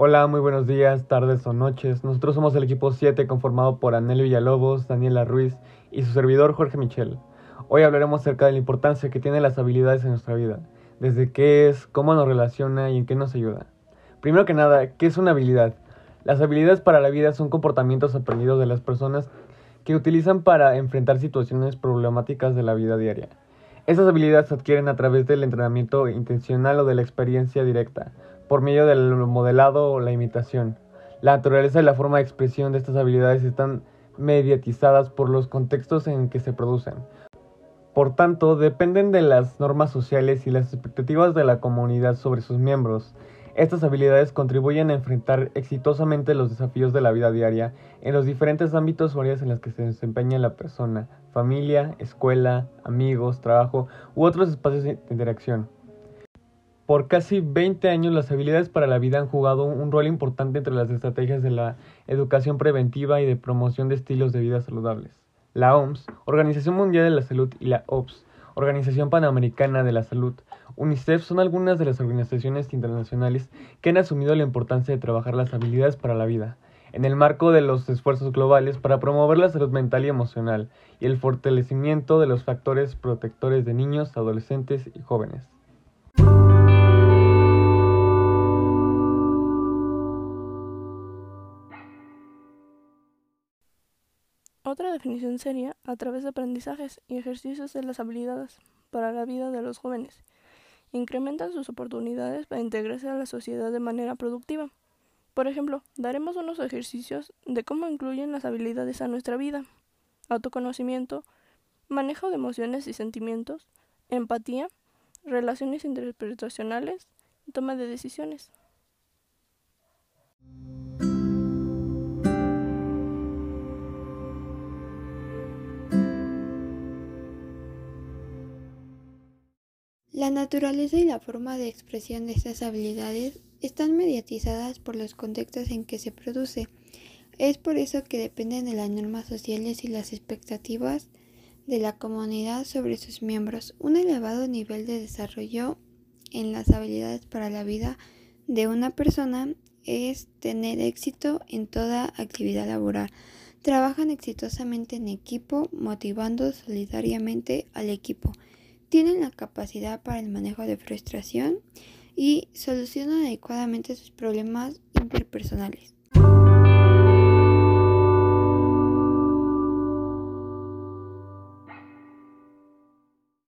Hola, muy buenos días, tardes o noches. Nosotros somos el equipo 7 conformado por Anel Villalobos, Daniela Ruiz y su servidor Jorge Michel. Hoy hablaremos acerca de la importancia que tienen las habilidades en nuestra vida, desde qué es, cómo nos relaciona y en qué nos ayuda. Primero que nada, ¿qué es una habilidad? Las habilidades para la vida son comportamientos aprendidos de las personas que utilizan para enfrentar situaciones problemáticas de la vida diaria. Estas habilidades se adquieren a través del entrenamiento intencional o de la experiencia directa, por medio del modelado o la imitación. La naturaleza y la forma de expresión de estas habilidades están mediatizadas por los contextos en que se producen. Por tanto, dependen de las normas sociales y las expectativas de la comunidad sobre sus miembros. Estas habilidades contribuyen a enfrentar exitosamente los desafíos de la vida diaria en los diferentes ámbitos o áreas en las que se desempeña la persona, familia, escuela, amigos, trabajo u otros espacios de interacción. Por casi 20 años las habilidades para la vida han jugado un rol importante entre las estrategias de la educación preventiva y de promoción de estilos de vida saludables. La OMS, Organización Mundial de la Salud y la OPS, Organización Panamericana de la Salud, UNICEF son algunas de las organizaciones internacionales que han asumido la importancia de trabajar las habilidades para la vida, en el marco de los esfuerzos globales para promover la salud mental y emocional y el fortalecimiento de los factores protectores de niños, adolescentes y jóvenes. Otra definición sería a través de aprendizajes y ejercicios de las habilidades para la vida de los jóvenes incrementan sus oportunidades para integrarse a la sociedad de manera productiva. Por ejemplo, daremos unos ejercicios de cómo incluyen las habilidades a nuestra vida. Autoconocimiento, manejo de emociones y sentimientos, empatía, relaciones interpretacionales toma de decisiones. La naturaleza y la forma de expresión de estas habilidades están mediatizadas por los contextos en que se produce. Es por eso que dependen de las normas sociales y las expectativas de la comunidad sobre sus miembros. Un elevado nivel de desarrollo en las habilidades para la vida de una persona es tener éxito en toda actividad laboral. Trabajan exitosamente en equipo, motivando solidariamente al equipo tienen la capacidad para el manejo de frustración y solucionan adecuadamente sus problemas interpersonales.